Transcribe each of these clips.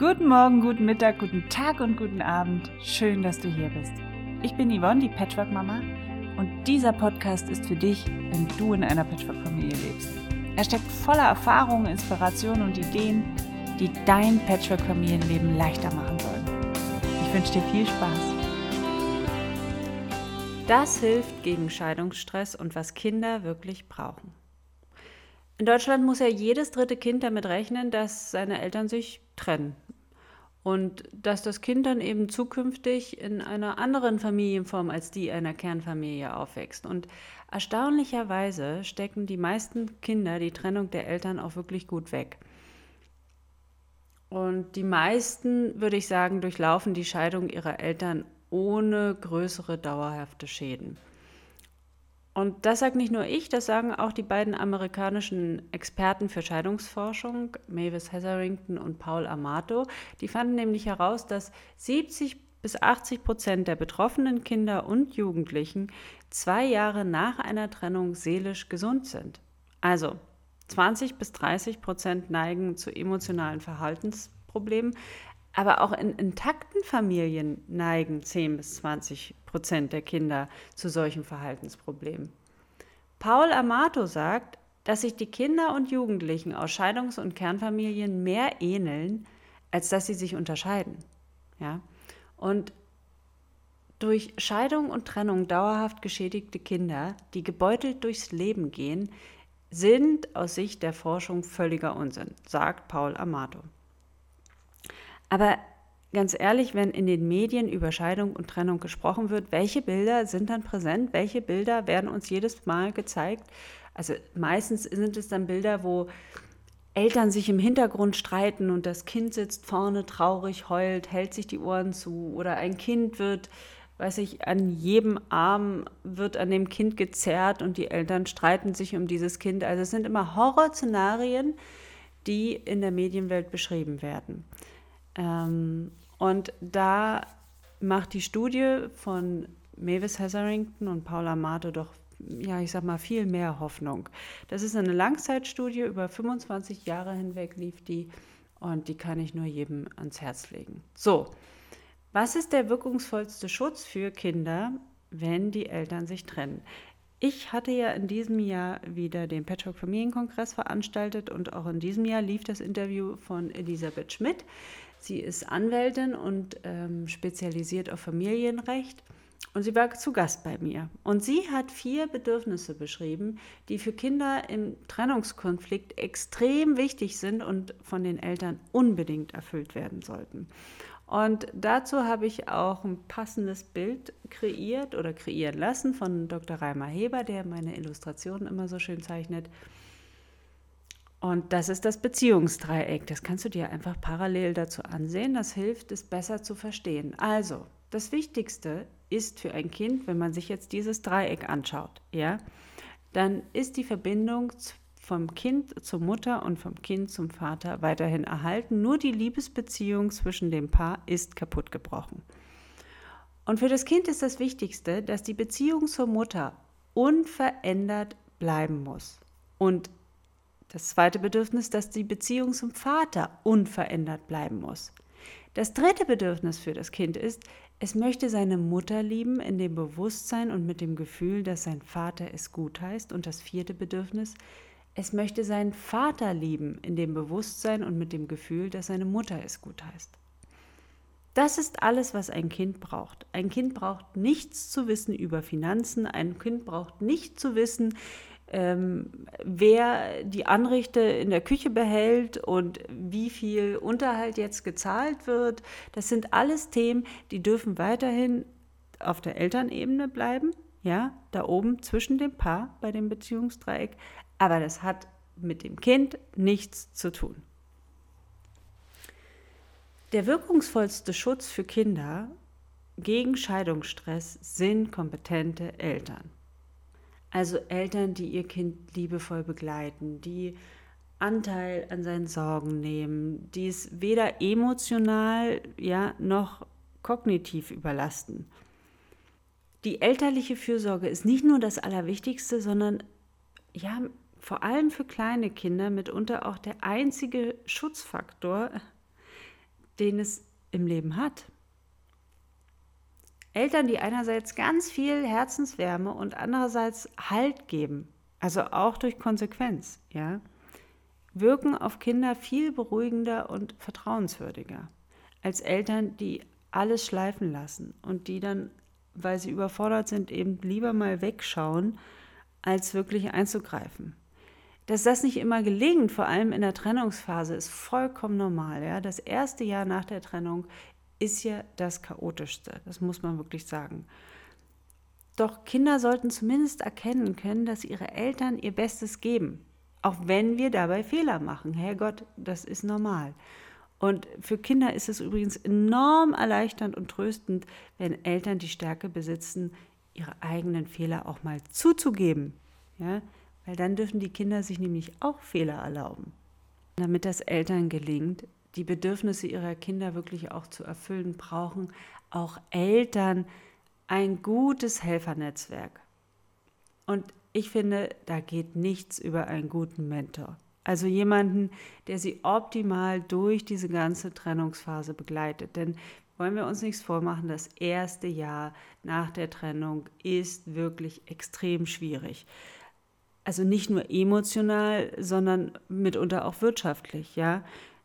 Guten Morgen, guten Mittag, guten Tag und guten Abend. Schön, dass du hier bist. Ich bin Yvonne, die Patchwork-Mama, und dieser Podcast ist für dich, wenn du in einer Patchwork-Familie lebst. Er steckt voller Erfahrungen, Inspirationen und Ideen, die dein Patchwork-Familienleben leichter machen sollen. Ich wünsche dir viel Spaß. Das hilft gegen Scheidungsstress und was Kinder wirklich brauchen. In Deutschland muss ja jedes dritte Kind damit rechnen, dass seine Eltern sich trennen. Und dass das Kind dann eben zukünftig in einer anderen Familienform als die einer Kernfamilie aufwächst. Und erstaunlicherweise stecken die meisten Kinder die Trennung der Eltern auch wirklich gut weg. Und die meisten, würde ich sagen, durchlaufen die Scheidung ihrer Eltern ohne größere dauerhafte Schäden. Und das sagt nicht nur ich, das sagen auch die beiden amerikanischen Experten für Scheidungsforschung, Mavis Hetherington und Paul Amato. Die fanden nämlich heraus, dass 70 bis 80 Prozent der betroffenen Kinder und Jugendlichen zwei Jahre nach einer Trennung seelisch gesund sind. Also 20 bis 30 Prozent neigen zu emotionalen Verhaltensproblemen, aber auch in intakten Familien neigen 10 bis 20 Prozent der Kinder zu solchen Verhaltensproblemen. Paul Amato sagt, dass sich die Kinder und Jugendlichen aus Scheidungs- und Kernfamilien mehr ähneln, als dass sie sich unterscheiden. Ja? Und durch Scheidung und Trennung dauerhaft geschädigte Kinder, die gebeutelt durchs Leben gehen, sind aus Sicht der Forschung völliger Unsinn, sagt Paul Amato. Aber ganz ehrlich, wenn in den Medien über Scheidung und Trennung gesprochen wird, welche Bilder sind dann präsent? Welche Bilder werden uns jedes Mal gezeigt? Also meistens sind es dann Bilder, wo Eltern sich im Hintergrund streiten und das Kind sitzt vorne traurig, heult, hält sich die Ohren zu oder ein Kind wird, weiß ich, an jedem Arm wird an dem Kind gezerrt und die Eltern streiten sich um dieses Kind. Also es sind immer Horrorszenarien, die in der Medienwelt beschrieben werden. Ähm, und da macht die Studie von Mavis Hetherington und Paula Mato doch, ja, ich sag mal, viel mehr Hoffnung. Das ist eine Langzeitstudie, über 25 Jahre hinweg lief die und die kann ich nur jedem ans Herz legen. So, was ist der wirkungsvollste Schutz für Kinder, wenn die Eltern sich trennen? Ich hatte ja in diesem Jahr wieder den Patchwork Familienkongress veranstaltet und auch in diesem Jahr lief das Interview von Elisabeth Schmidt. Sie ist Anwältin und ähm, spezialisiert auf Familienrecht. Und sie war zu Gast bei mir. Und sie hat vier Bedürfnisse beschrieben, die für Kinder im Trennungskonflikt extrem wichtig sind und von den Eltern unbedingt erfüllt werden sollten. Und dazu habe ich auch ein passendes Bild kreiert oder kreieren lassen von Dr. Reimer Heber, der meine Illustrationen immer so schön zeichnet. Und das ist das Beziehungsdreieck. Das kannst du dir einfach parallel dazu ansehen. Das hilft, es besser zu verstehen. Also, das Wichtigste ist für ein Kind, wenn man sich jetzt dieses Dreieck anschaut, ja, dann ist die Verbindung vom Kind zur Mutter und vom Kind zum Vater weiterhin erhalten. Nur die Liebesbeziehung zwischen dem Paar ist kaputt gebrochen. Und für das Kind ist das Wichtigste, dass die Beziehung zur Mutter unverändert bleiben muss. Und das zweite Bedürfnis, dass die Beziehung zum Vater unverändert bleiben muss. Das dritte Bedürfnis für das Kind ist, es möchte seine Mutter lieben in dem Bewusstsein und mit dem Gefühl, dass sein Vater es gut heißt. Und das vierte Bedürfnis, es möchte seinen Vater lieben in dem Bewusstsein und mit dem Gefühl, dass seine Mutter es gut heißt. Das ist alles, was ein Kind braucht. Ein Kind braucht nichts zu wissen über Finanzen, ein Kind braucht nicht zu wissen, ähm, wer die Anrichte in der Küche behält und wie viel Unterhalt jetzt gezahlt wird. Das sind alles Themen, die dürfen weiterhin auf der Elternebene bleiben, ja, da oben zwischen dem Paar bei dem Beziehungsdreieck. Aber das hat mit dem Kind nichts zu tun. Der wirkungsvollste Schutz für Kinder gegen Scheidungsstress sind kompetente Eltern. Also Eltern, die ihr Kind liebevoll begleiten, die Anteil an seinen Sorgen nehmen, die es weder emotional ja, noch kognitiv überlasten. Die elterliche Fürsorge ist nicht nur das Allerwichtigste, sondern ja, vor allem für kleine Kinder mitunter auch der einzige Schutzfaktor, den es im Leben hat. Eltern, die einerseits ganz viel Herzenswärme und andererseits Halt geben, also auch durch Konsequenz, ja, wirken auf Kinder viel beruhigender und vertrauenswürdiger als Eltern, die alles schleifen lassen und die dann, weil sie überfordert sind, eben lieber mal wegschauen, als wirklich einzugreifen. Dass das nicht immer gelingt, vor allem in der Trennungsphase, ist vollkommen normal. Ja? Das erste Jahr nach der Trennung ist ja das chaotischste, das muss man wirklich sagen. Doch Kinder sollten zumindest erkennen können, dass ihre Eltern ihr Bestes geben, auch wenn wir dabei Fehler machen. Herrgott, das ist normal. Und für Kinder ist es übrigens enorm erleichternd und tröstend, wenn Eltern die Stärke besitzen, ihre eigenen Fehler auch mal zuzugeben. Ja? Weil dann dürfen die Kinder sich nämlich auch Fehler erlauben. Damit das Eltern gelingt, die Bedürfnisse ihrer Kinder wirklich auch zu erfüllen, brauchen auch Eltern ein gutes Helfernetzwerk. Und ich finde, da geht nichts über einen guten Mentor. Also jemanden, der sie optimal durch diese ganze Trennungsphase begleitet. Denn wollen wir uns nichts vormachen, das erste Jahr nach der Trennung ist wirklich extrem schwierig. Also nicht nur emotional, sondern mitunter auch wirtschaftlich, ja.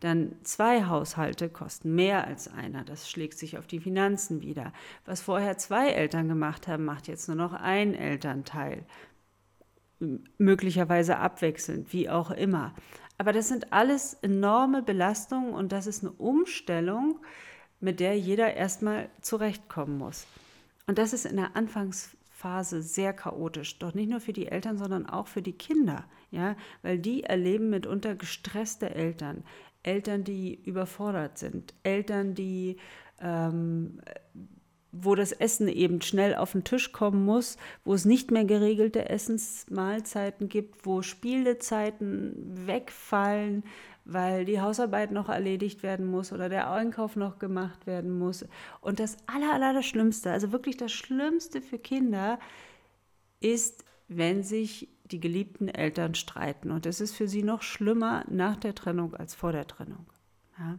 Dann zwei Haushalte kosten mehr als einer. Das schlägt sich auf die Finanzen wieder. Was vorher zwei Eltern gemacht haben, macht jetzt nur noch ein Elternteil möglicherweise abwechselnd, wie auch immer. Aber das sind alles enorme Belastungen und das ist eine Umstellung, mit der jeder erstmal zurechtkommen muss. Und das ist in der Anfangsphase sehr chaotisch, doch nicht nur für die Eltern, sondern auch für die Kinder, ja, weil die erleben mitunter gestresste Eltern, Eltern, die überfordert sind, Eltern, die ähm, wo das Essen eben schnell auf den Tisch kommen muss, wo es nicht mehr geregelte Essensmahlzeiten gibt, wo Spielezeiten wegfallen, weil die Hausarbeit noch erledigt werden muss oder der Einkauf noch gemacht werden muss. Und das aller, aller das Schlimmste, also wirklich das Schlimmste für Kinder, ist, wenn sich die geliebten Eltern streiten. Und es ist für sie noch schlimmer nach der Trennung als vor der Trennung. Ja?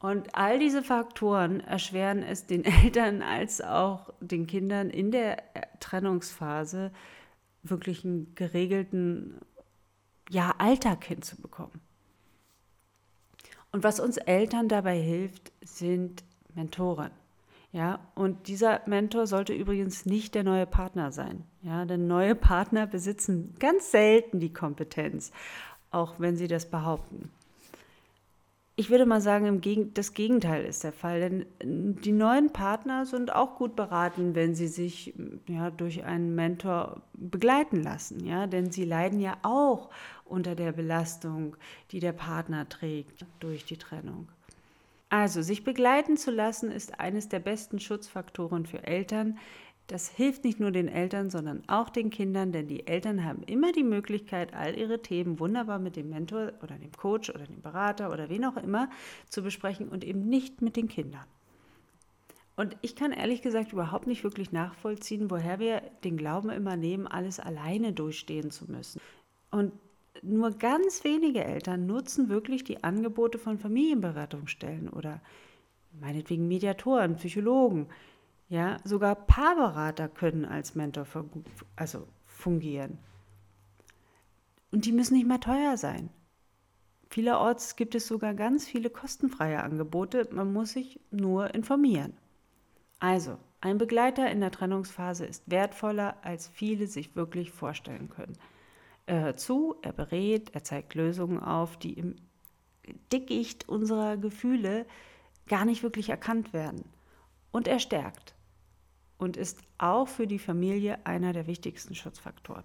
Und all diese Faktoren erschweren es den Eltern als auch den Kindern in der Trennungsphase wirklich einen geregelten ja, Alltag hinzubekommen. Und was uns Eltern dabei hilft, sind Mentoren. Ja, und dieser Mentor sollte übrigens nicht der neue Partner sein. Ja, denn neue Partner besitzen ganz selten die Kompetenz, auch wenn sie das behaupten. Ich würde mal sagen, das Gegenteil ist der Fall, denn die neuen Partner sind auch gut beraten, wenn sie sich ja, durch einen Mentor begleiten lassen, ja, denn sie leiden ja auch unter der Belastung, die der Partner trägt durch die Trennung. Also, sich begleiten zu lassen ist eines der besten Schutzfaktoren für Eltern, das hilft nicht nur den Eltern, sondern auch den Kindern, denn die Eltern haben immer die Möglichkeit, all ihre Themen wunderbar mit dem Mentor oder dem Coach oder dem Berater oder wen auch immer zu besprechen und eben nicht mit den Kindern. Und ich kann ehrlich gesagt überhaupt nicht wirklich nachvollziehen, woher wir den Glauben immer nehmen, alles alleine durchstehen zu müssen. Und nur ganz wenige Eltern nutzen wirklich die Angebote von Familienberatungsstellen oder meinetwegen Mediatoren, Psychologen, ja, sogar Paarberater können als Mentor also fungieren. Und die müssen nicht mal teuer sein. Vielerorts gibt es sogar ganz viele kostenfreie Angebote. Man muss sich nur informieren. Also, ein Begleiter in der Trennungsphase ist wertvoller, als viele sich wirklich vorstellen können. Er hört zu, er berät, er zeigt Lösungen auf, die im Dickicht unserer Gefühle gar nicht wirklich erkannt werden. Und er stärkt und ist auch für die Familie einer der wichtigsten Schutzfaktoren.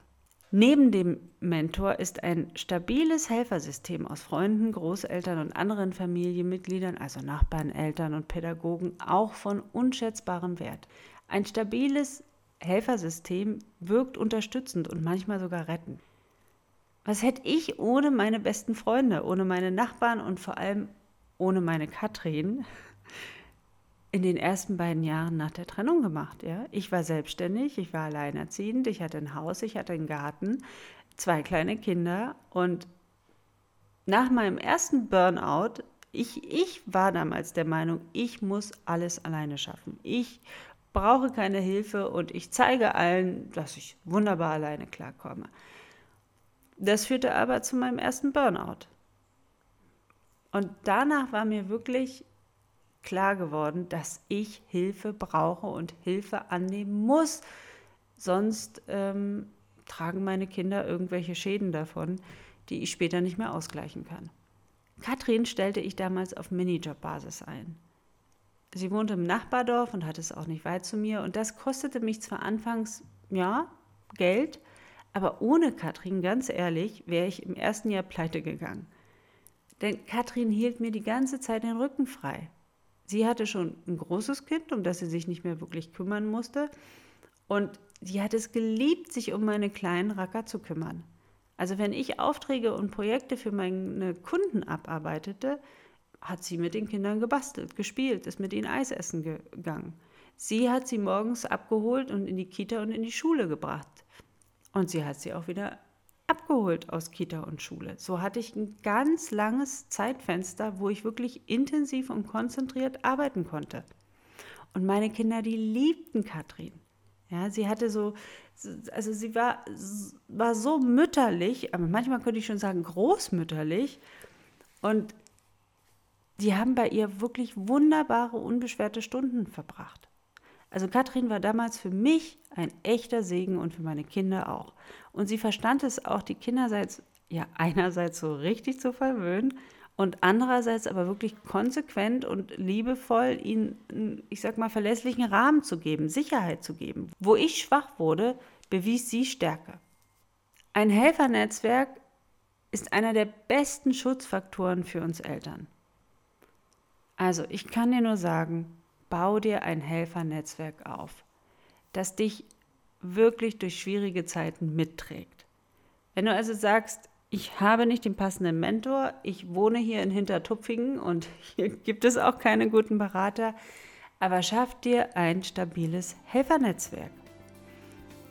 Neben dem Mentor ist ein stabiles Helfersystem aus Freunden, Großeltern und anderen Familienmitgliedern, also Nachbarn, Eltern und Pädagogen, auch von unschätzbarem Wert. Ein stabiles Helfersystem wirkt unterstützend und manchmal sogar rettend. Was hätte ich ohne meine besten Freunde, ohne meine Nachbarn und vor allem ohne meine Katrin in den ersten beiden Jahren nach der Trennung gemacht. Ja? Ich war selbstständig, ich war alleinerziehend, ich hatte ein Haus, ich hatte einen Garten, zwei kleine Kinder und nach meinem ersten Burnout, Ich, ich war damals der Meinung, ich muss alles alleine schaffen. Ich brauche keine Hilfe und ich zeige allen, dass ich wunderbar alleine klarkomme. Das führte aber zu meinem ersten Burnout. Und danach war mir wirklich klar geworden, dass ich Hilfe brauche und Hilfe annehmen muss. Sonst ähm, tragen meine Kinder irgendwelche Schäden davon, die ich später nicht mehr ausgleichen kann. Katrin stellte ich damals auf Minijob-Basis ein. Sie wohnte im Nachbardorf und hatte es auch nicht weit zu mir. Und das kostete mich zwar anfangs, ja, Geld, aber ohne Katrin, ganz ehrlich, wäre ich im ersten Jahr pleite gegangen. Denn Katrin hielt mir die ganze Zeit den Rücken frei. Sie hatte schon ein großes Kind, um das sie sich nicht mehr wirklich kümmern musste. Und sie hat es geliebt, sich um meine kleinen Racker zu kümmern. Also wenn ich Aufträge und Projekte für meine Kunden abarbeitete, hat sie mit den Kindern gebastelt, gespielt, ist mit ihnen Eis essen gegangen. Sie hat sie morgens abgeholt und in die Kita und in die Schule gebracht. Und sie hat sie auch wieder abgeholt aus Kita und Schule. So hatte ich ein ganz langes Zeitfenster, wo ich wirklich intensiv und konzentriert arbeiten konnte. Und meine Kinder, die liebten Katrin. Ja, sie hatte so, also sie war, war so mütterlich, aber manchmal könnte ich schon sagen großmütterlich. Und die haben bei ihr wirklich wunderbare, unbeschwerte Stunden verbracht. Also Katrin war damals für mich ein echter Segen und für meine Kinder auch. Und sie verstand es auch, die Kinderseits, ja, einerseits so richtig zu verwöhnen und andererseits aber wirklich konsequent und liebevoll ihnen, ich sag mal, verlässlichen Rahmen zu geben, Sicherheit zu geben. Wo ich schwach wurde, bewies sie Stärke. Ein Helfernetzwerk ist einer der besten Schutzfaktoren für uns Eltern. Also, ich kann dir nur sagen, bau dir ein Helfernetzwerk auf, das dich wirklich durch schwierige Zeiten mitträgt. Wenn du also sagst, ich habe nicht den passenden Mentor, ich wohne hier in Hintertupfingen und hier gibt es auch keine guten Berater, aber schaff dir ein stabiles Helfernetzwerk.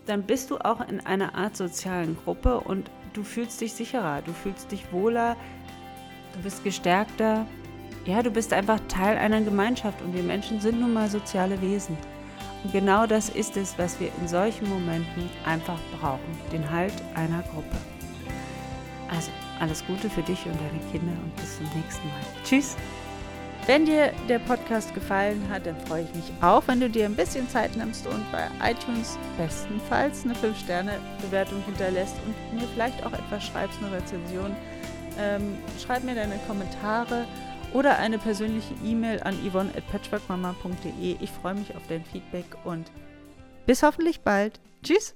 Dann bist du auch in einer Art sozialen Gruppe und du fühlst dich sicherer, du fühlst dich wohler, du bist gestärkter. Ja, du bist einfach Teil einer Gemeinschaft und wir Menschen sind nun mal soziale Wesen. Und genau das ist es, was wir in solchen Momenten einfach brauchen, den Halt einer Gruppe. Also alles Gute für dich und deine Kinder und bis zum nächsten Mal. Tschüss! Wenn dir der Podcast gefallen hat, dann freue ich mich auch, wenn du dir ein bisschen Zeit nimmst und bei iTunes bestenfalls eine 5-Sterne-Bewertung hinterlässt und mir vielleicht auch etwas schreibst, eine Rezension. Ähm, schreib mir deine Kommentare oder eine persönliche E-Mail an yvonne.patchworkmama.de. Ich freue mich auf dein Feedback und bis hoffentlich bald. Tschüss!